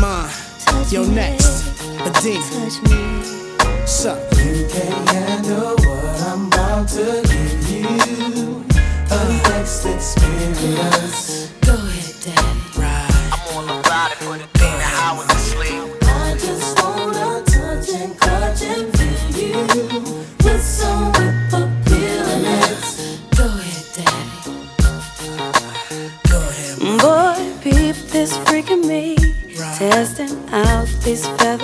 mine. Touch Yo, next, Adina. Sup? You can't handle what I'm about to give you. A next experience. is feathers.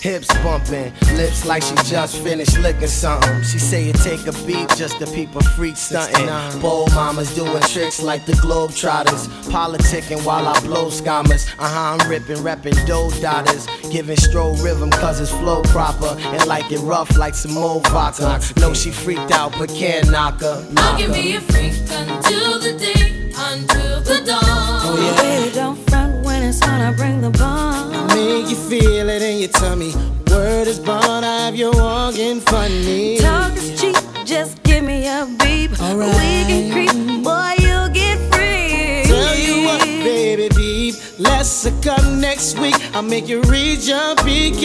hips bumping, lips like she just finished licking something. She say it take a beat just to peep a freak stunting. Bold mamas doing tricks like the Globetrotters. Politicking while I blow scammers. Uh huh, I'm ripping, repping dough daughters, Giving stroke rhythm cause it's flow proper. And like it rough like some old vodka. No, she freaked out but can't knock her. Knock her. I can be a freak until the day, until the dawn. Oh, yeah. Don't when I bring the bomb. Make you feel it in your tummy. Word is bond, I have you walking funny. Talk is cheap, just give me a beep. All right. We can creep, boy, you'll get free. Tell you what, baby, beep. Let's hook up next week. I'll make you reach your peak.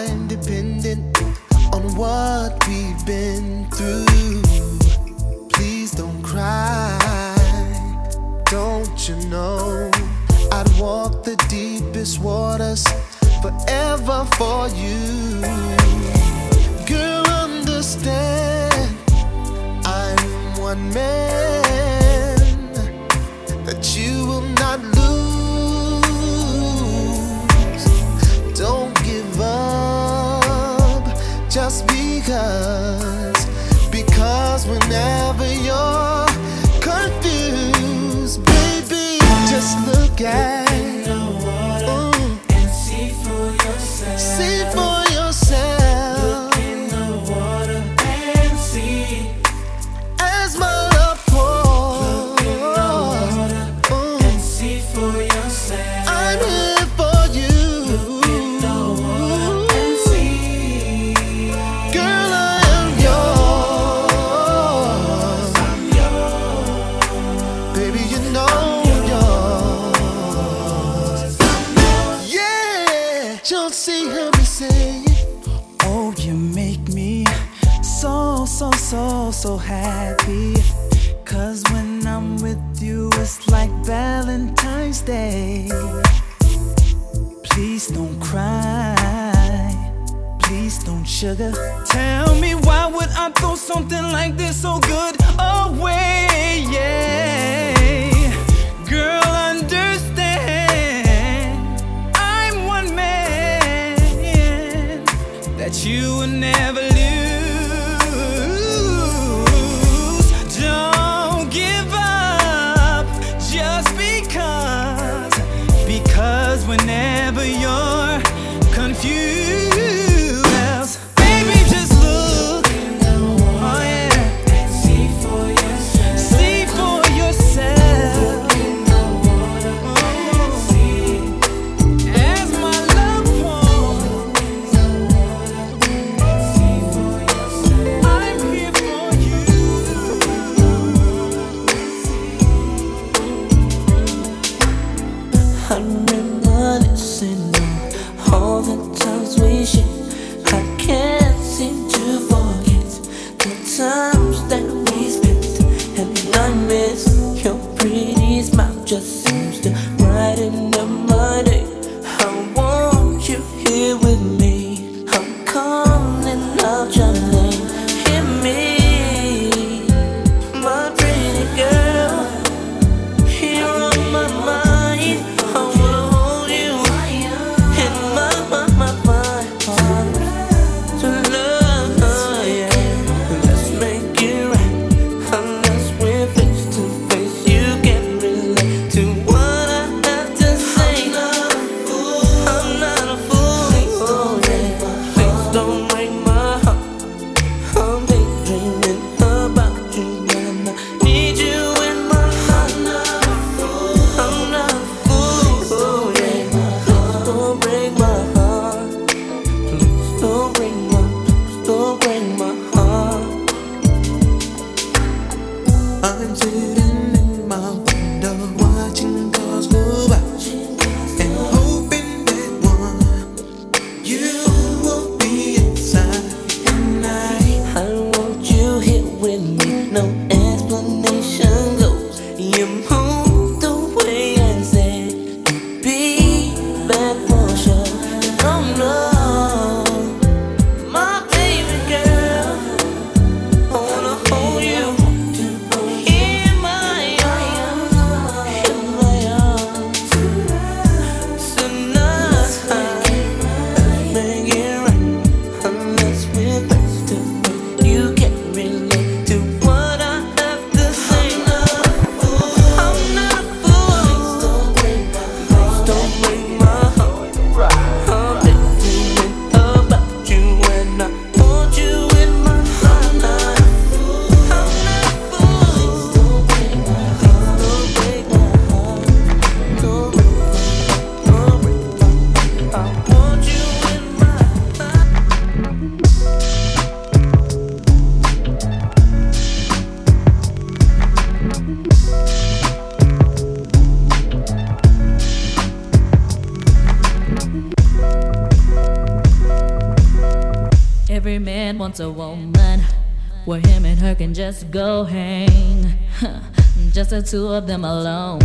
what we've been through. Please don't cry, don't you know? I'd walk the deepest waters forever for you. Girl, understand, I'm one man. on, sugar. Tell me why would I throw something like this so good away? Yeah, girl, understand. I'm one man that you will never. two of them alone.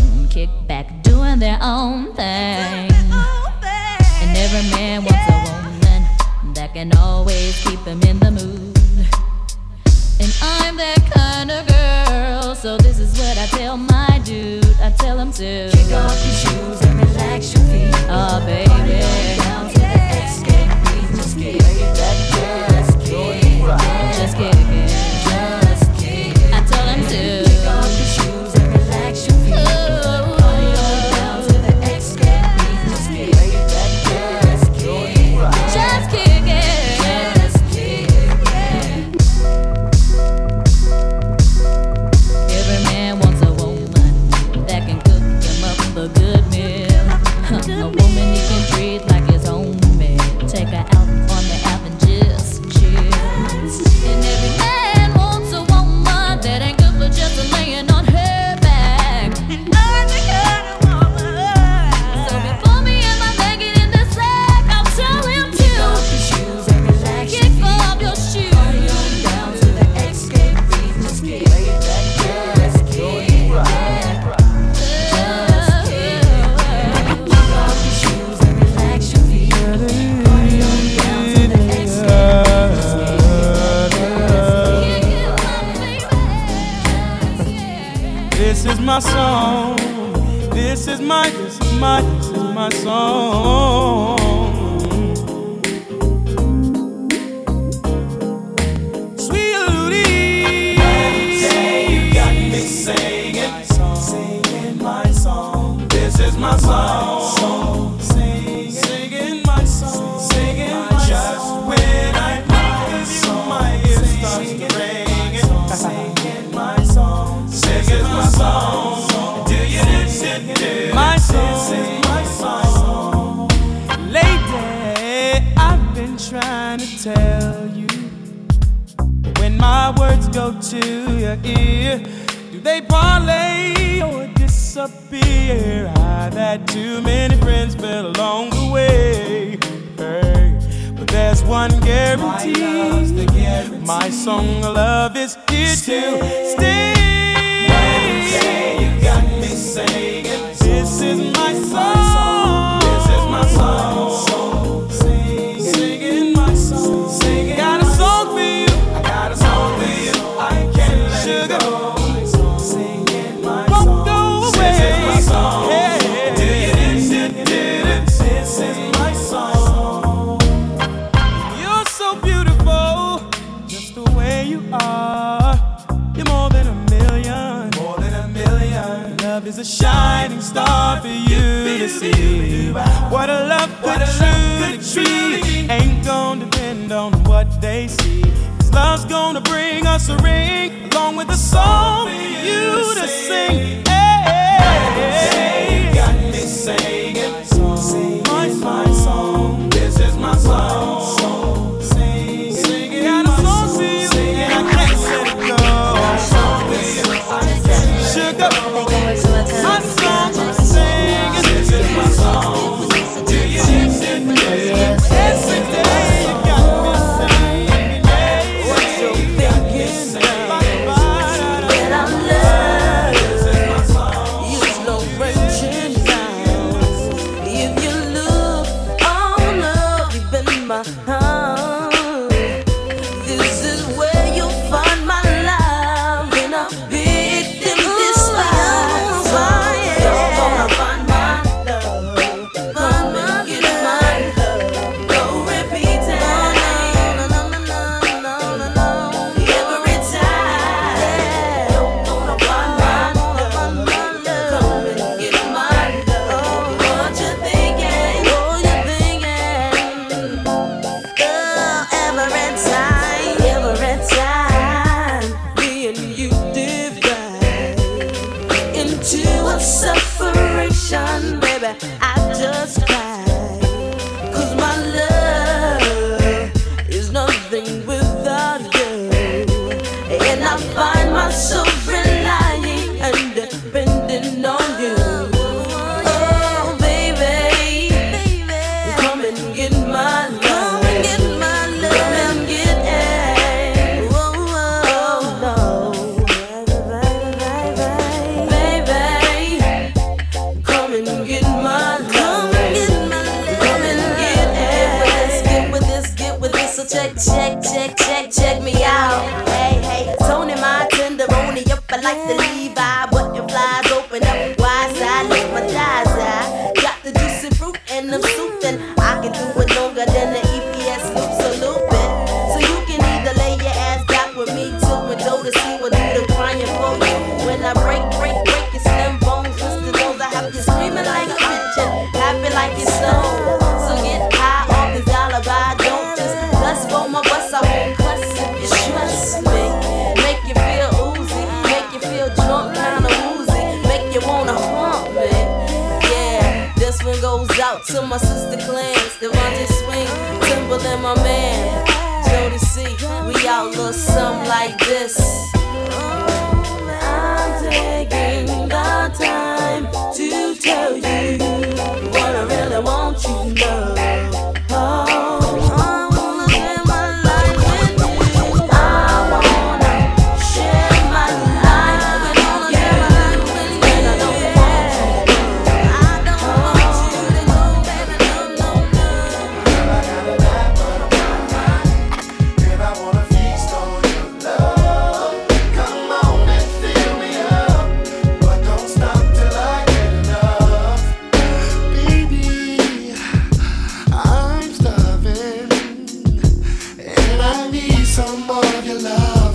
lay or disappear. I've had too many friends, but along the way, hey, but there's one guarantee. My, guarantee. my song of love is here stay. to stay. star for you to see. What a love could truly be. Ain't gonna depend on what they see. Cause love's gonna bring us a ring along with a song for you to sing. Hey, hey. Got me singing. Sing my song. This is my song. my sister Glance, DeVante Swing, Timbaland, my man. Jodeci. we out look something like this. I need some more of your love.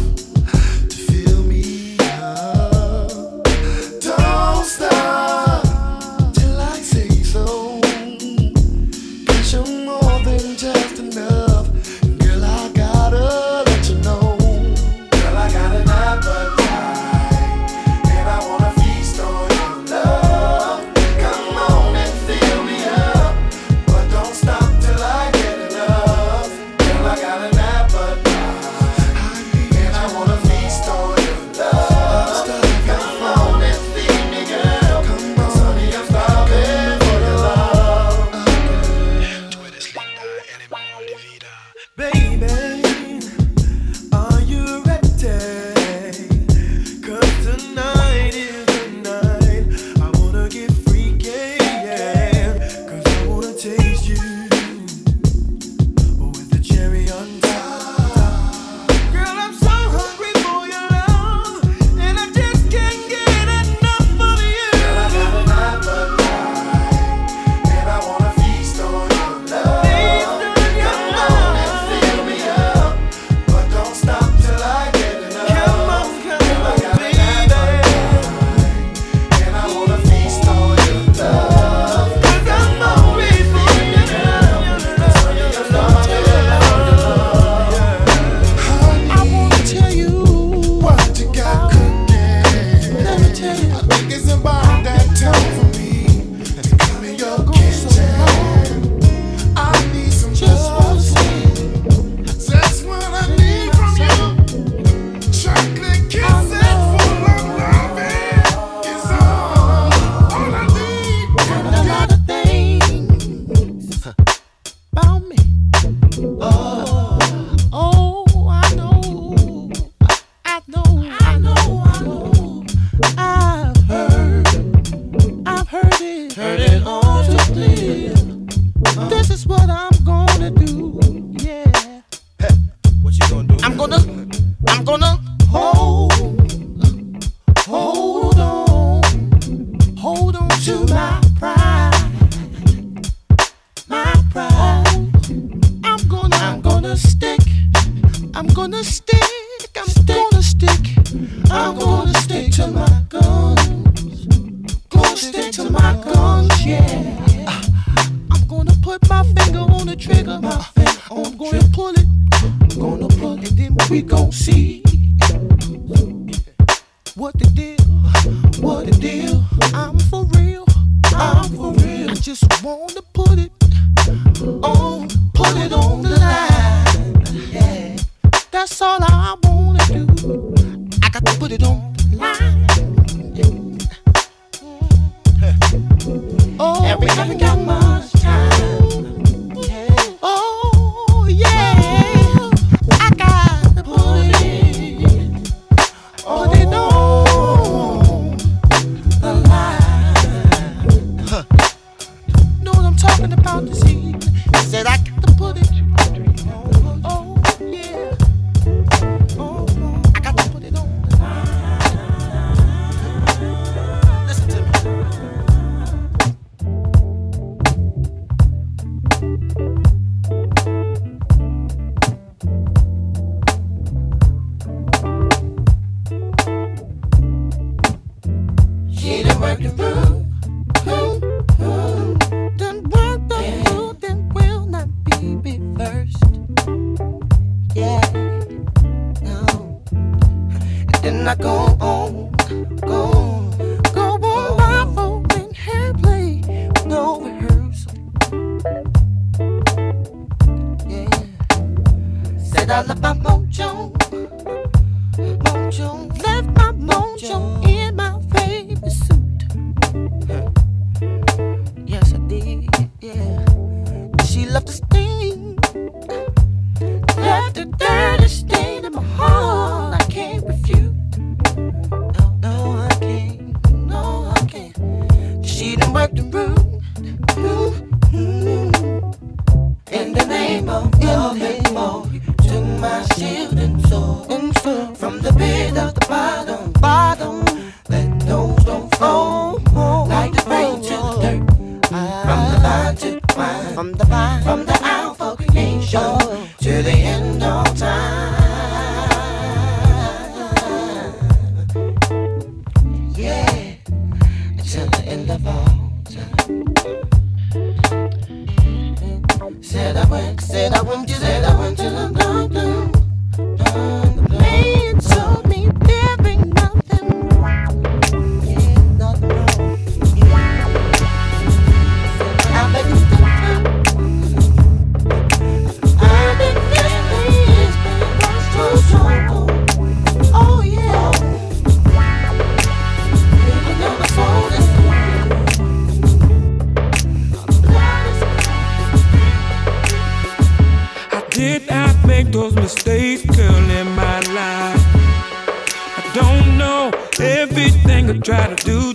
put it on, put it on the line. Yeah. That's all I want. love to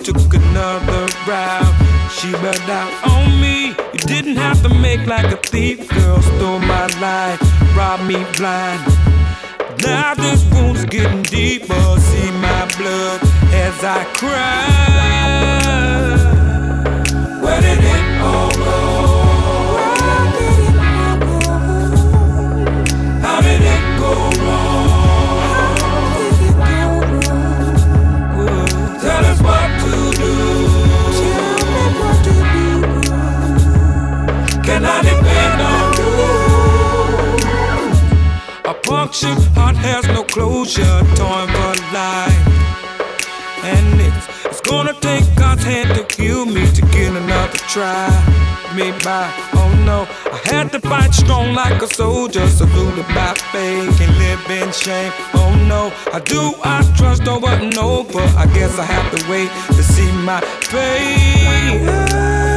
took another route. She burned out on me. You didn't have to make like a thief. Girl stole my life, robbed me blind. Now this wound's getting deeper. See my blood as I cry. Where did it all oh, go? affection. Heart has no closure, torn for life, And it's, it's gonna take God's hand to kill me to get another try. Me by, oh no, I had to fight strong like a soldier, saluted by faith and live in shame. Oh no, I do, I trust over and over. I guess I have to wait to see my fate.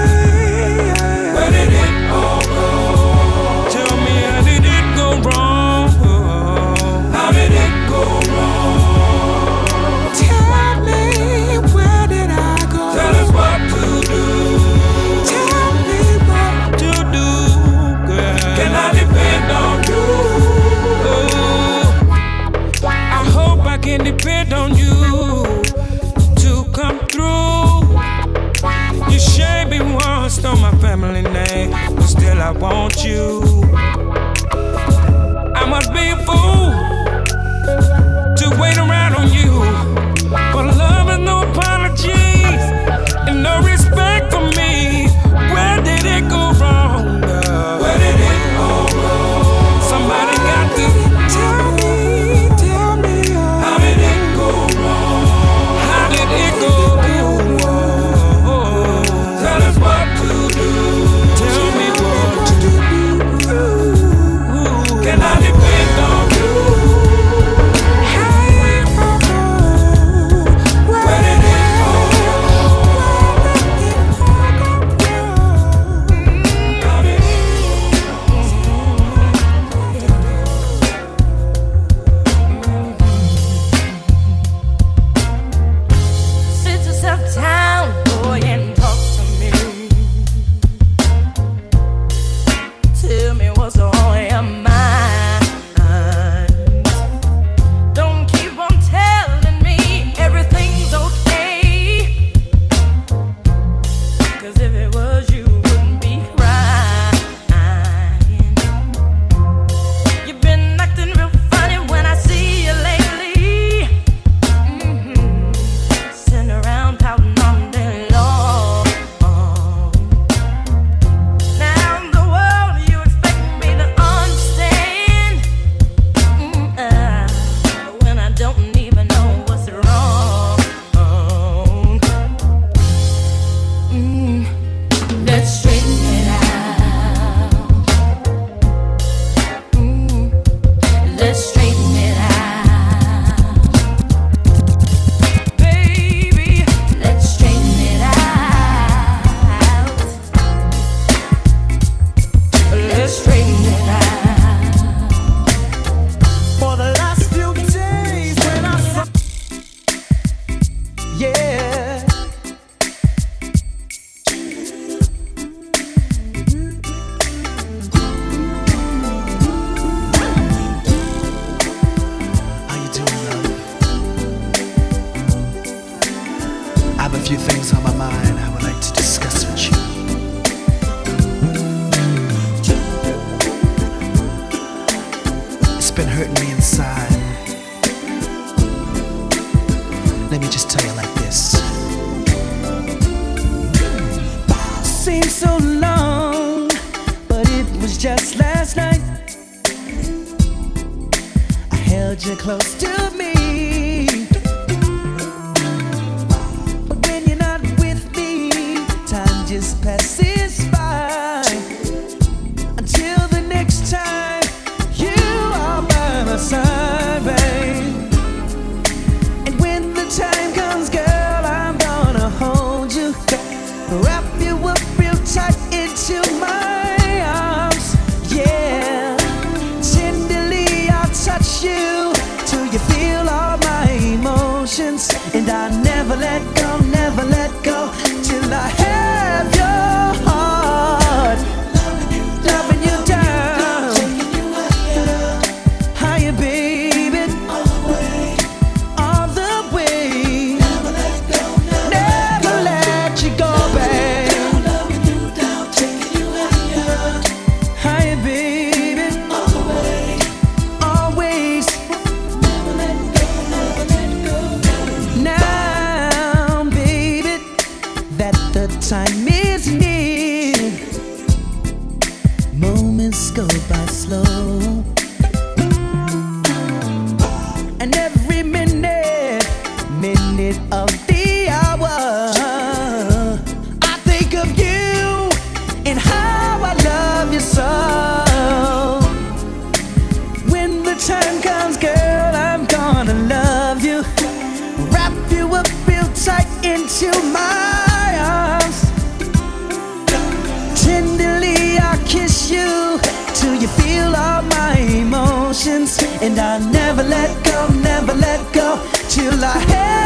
you. held you close to me. and I never let go, never let go till I have.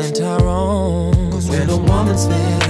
and Tyrone. Cause when a woman's there.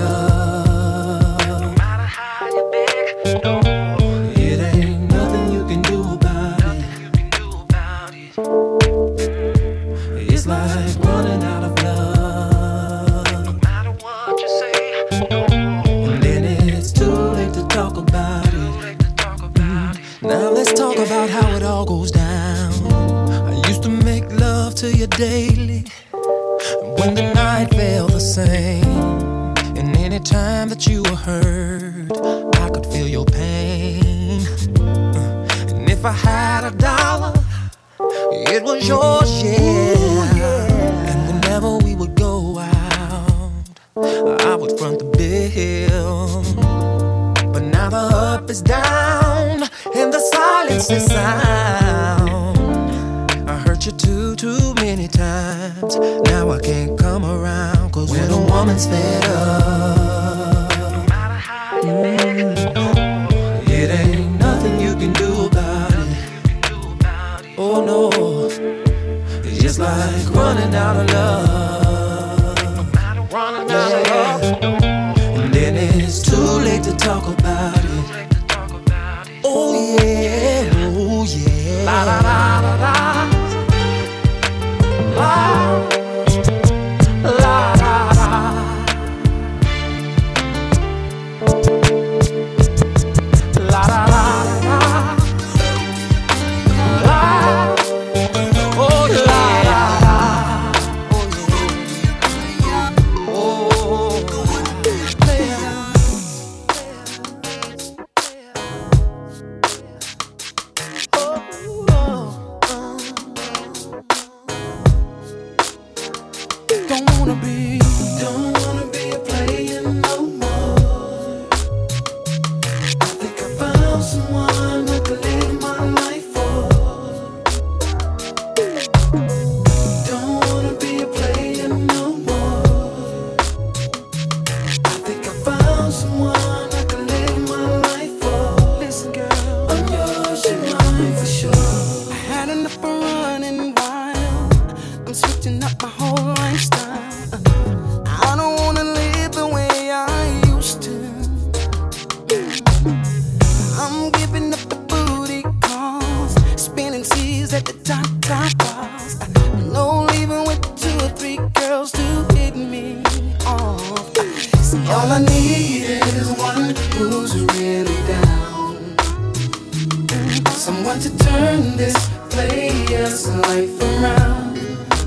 chasing life around.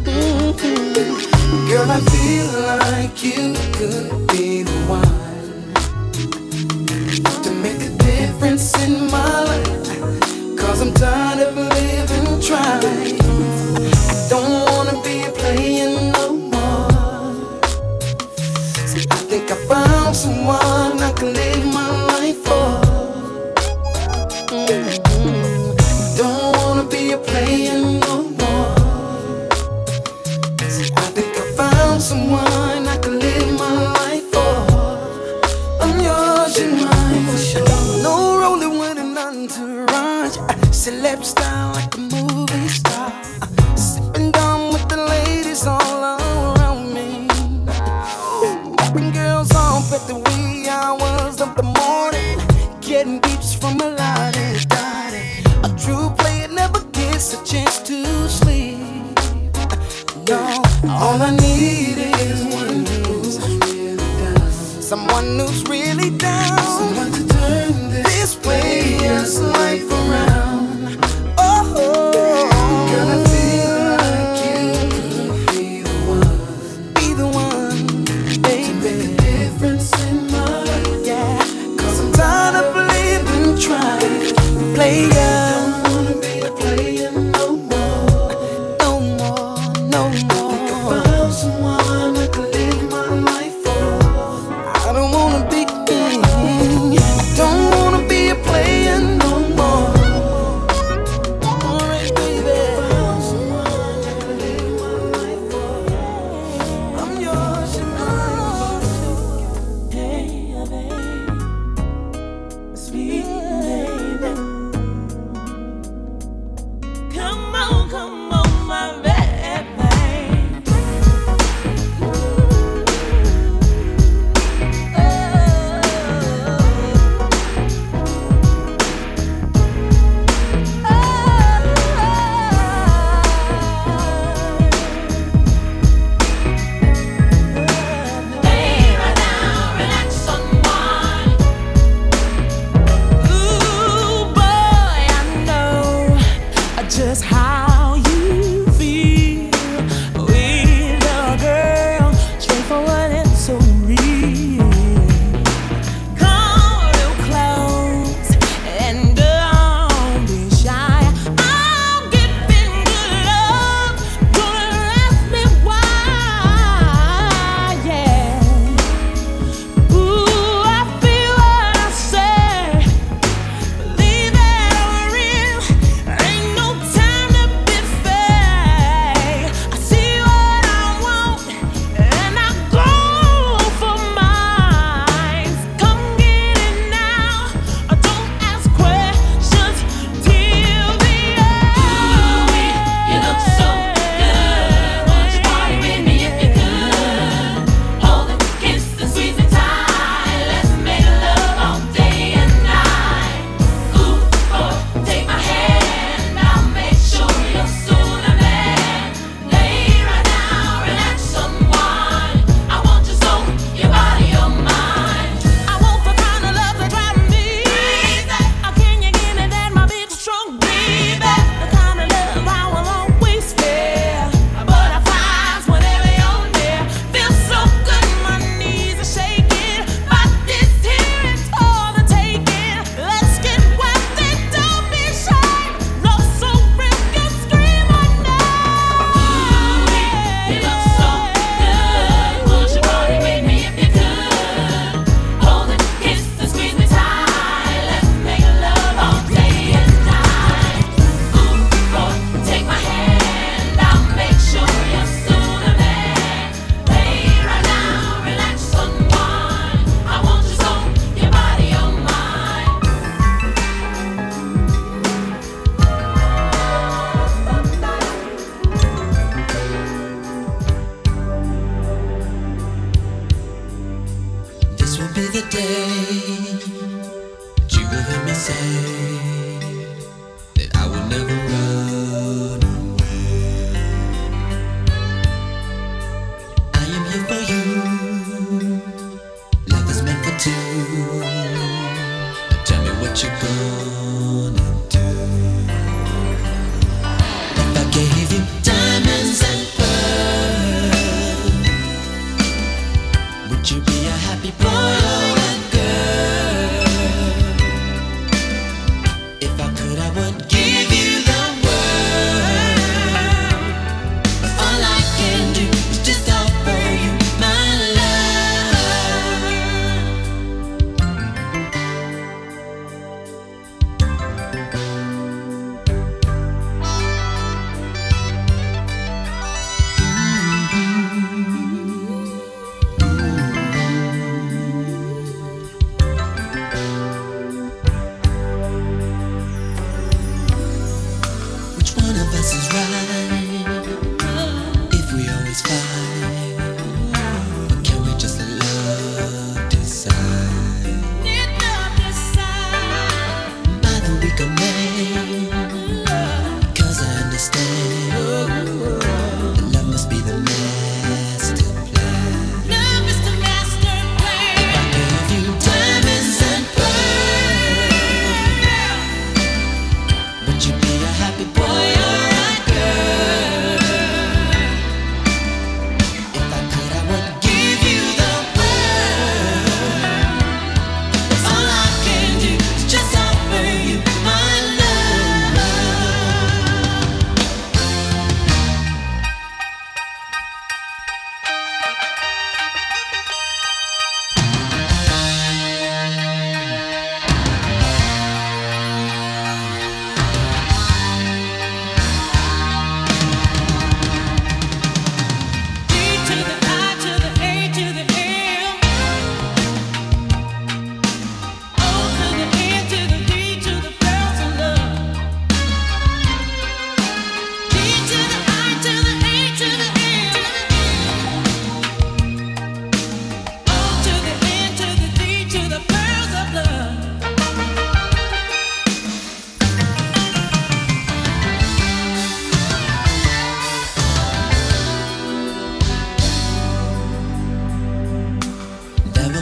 Mm-hmm. Girl, I feel like you could be to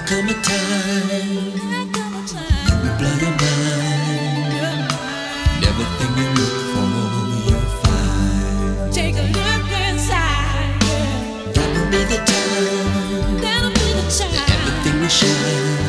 come a time, you will. Everything you look for, you'll find. Take a look inside. That'll be the time. Everything will shine.